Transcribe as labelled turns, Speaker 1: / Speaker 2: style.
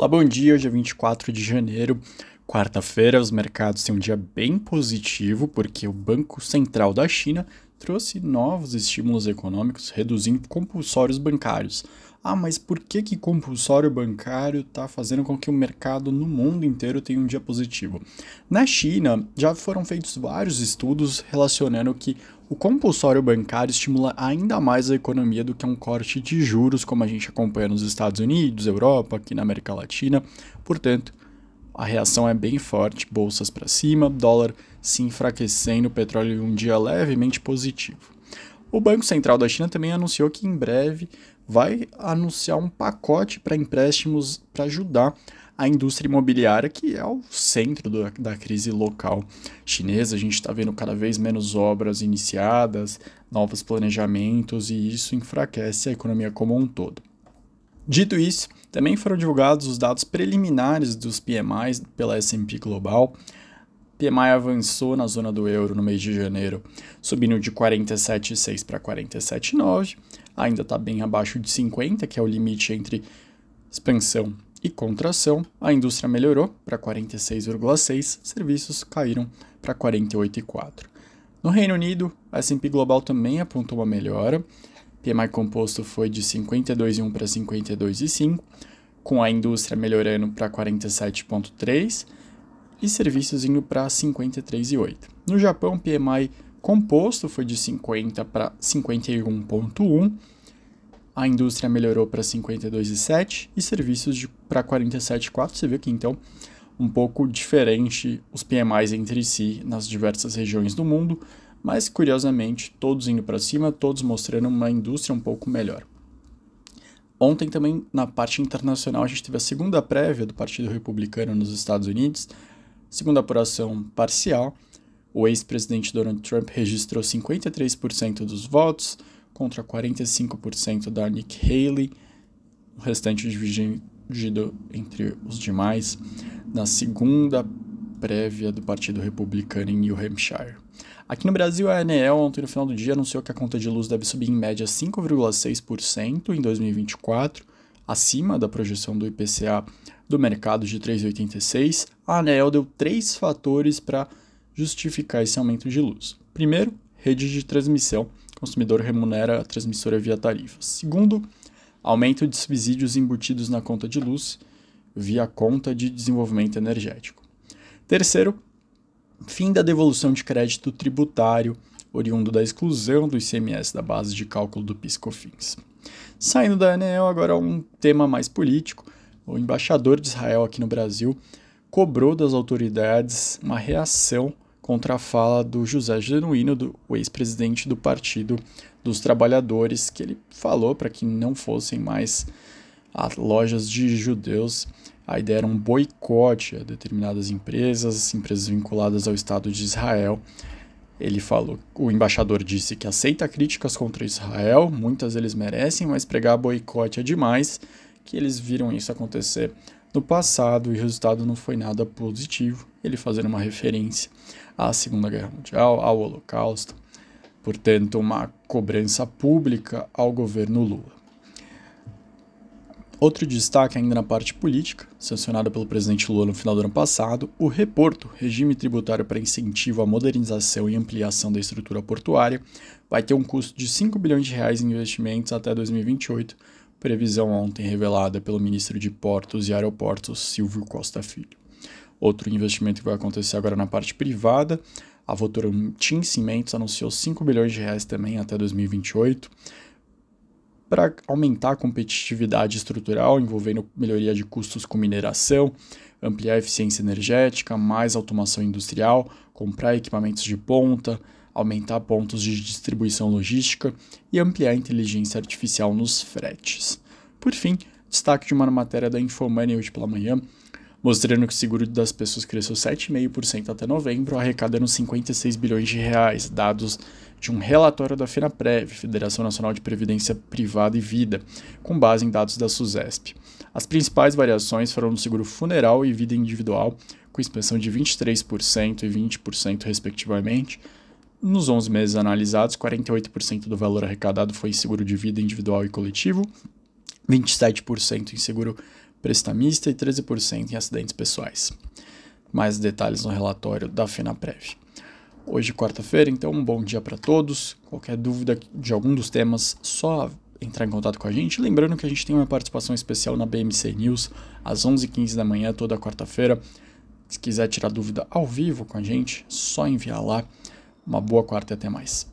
Speaker 1: Olá, bom dia. Hoje é 24 de janeiro, quarta-feira. Os mercados têm um dia bem positivo porque o Banco Central da China trouxe novos estímulos econômicos, reduzindo compulsórios bancários. Ah, mas por que que compulsório bancário está fazendo com que o mercado no mundo inteiro tenha um dia positivo? Na China, já foram feitos vários estudos relacionando que o compulsório bancário estimula ainda mais a economia do que um corte de juros, como a gente acompanha nos Estados Unidos, Europa, aqui na América Latina. Portanto, a reação é bem forte, bolsas para cima, dólar se enfraquecendo, petróleo em um dia levemente positivo. O Banco Central da China também anunciou que em breve vai anunciar um pacote para empréstimos para ajudar a indústria imobiliária, que é o centro do, da crise local chinesa. A gente está vendo cada vez menos obras iniciadas, novos planejamentos, e isso enfraquece a economia como um todo. Dito isso, também foram divulgados os dados preliminares dos PMIs pela S&P Global. PMI avançou na zona do euro no mês de janeiro, subindo de 47,6 para 47,9. Ainda está bem abaixo de 50, que é o limite entre expansão e contração, a indústria melhorou para 46,6, serviços caíram para 48,4. No Reino Unido, a S&P Global também apontou uma melhora. PMI composto foi de 52,1 para 52,5, com a indústria melhorando para 47,3 e serviços indo para 53,8. No Japão, PMI composto foi de 50 para 51,1 a indústria melhorou para 52,7 e serviços para 47,4. Você vê que então um pouco diferente os PMIs entre si nas diversas regiões do mundo, mas curiosamente todos indo para cima, todos mostrando uma indústria um pouco melhor. Ontem também na parte internacional a gente teve a segunda prévia do Partido Republicano nos Estados Unidos, segunda apuração parcial. O ex-presidente Donald Trump registrou 53% dos votos, contra 45% da Nick Haley, o restante dividido entre os demais, na segunda prévia do Partido Republicano em New Hampshire. Aqui no Brasil, a ANEEL, ontem no final do dia, anunciou que a conta de luz deve subir em média 5,6% em 2024, acima da projeção do IPCA do mercado de 3,86. A ANEEL deu três fatores para justificar esse aumento de luz. Primeiro, rede de transmissão, consumidor remunera a transmissora via tarifas. Segundo, aumento de subsídios embutidos na conta de luz via conta de desenvolvimento energético. Terceiro, fim da devolução de crédito tributário oriundo da exclusão do ICMS da base de cálculo do PIS/COFINS. Saindo da ANEEL, agora um tema mais político. O embaixador de Israel aqui no Brasil cobrou das autoridades uma reação contra a fala do José Genuíno, do ex-presidente do Partido dos Trabalhadores, que ele falou para que não fossem mais lojas de judeus. A ideia era um boicote a determinadas empresas, empresas vinculadas ao Estado de Israel. Ele falou, o embaixador disse que aceita críticas contra Israel, muitas eles merecem, mas pregar boicote é demais, que eles viram isso acontecer no passado o resultado não foi nada positivo. Ele fazendo uma referência à Segunda Guerra Mundial, ao Holocausto, portanto, uma cobrança pública ao governo Lula. Outro destaque ainda na parte política, sancionado pelo presidente Lula no final do ano passado, o Reporto, regime tributário para incentivo à modernização e ampliação da estrutura portuária, vai ter um custo de 5 bilhões de reais em investimentos até 2028, previsão ontem revelada pelo ministro de Portos e Aeroportos, Silvio Costa Filho. Outro investimento que vai acontecer agora na parte privada, a Votorantim Cimentos anunciou 5 bilhões de reais também até 2028 para aumentar a competitividade estrutural, envolvendo melhoria de custos com mineração, ampliar a eficiência energética, mais automação industrial, comprar equipamentos de ponta, aumentar pontos de distribuição logística e ampliar a inteligência artificial nos fretes. Por fim, destaque de uma matéria da Infomoney hoje pela manhã, mostrando que o seguro das pessoas cresceu 7,5% até novembro, arrecadando 56 bilhões de reais, dados de um relatório da FENAPREV, Federação Nacional de Previdência Privada e Vida, com base em dados da SUSESP. As principais variações foram no seguro funeral e vida individual, com expansão de 23% e 20% respectivamente. Nos 11 meses analisados, 48% do valor arrecadado foi em seguro de vida individual e coletivo, 27% em seguro prestamista e 13% em acidentes pessoais. Mais detalhes no relatório da FenaPrev. Hoje, quarta-feira, então, um bom dia para todos. Qualquer dúvida de algum dos temas, só entrar em contato com a gente. Lembrando que a gente tem uma participação especial na BMC News às 11h15 da manhã, toda quarta-feira. Se quiser tirar dúvida ao vivo com a gente, só enviar lá. Uma boa quarta e até mais.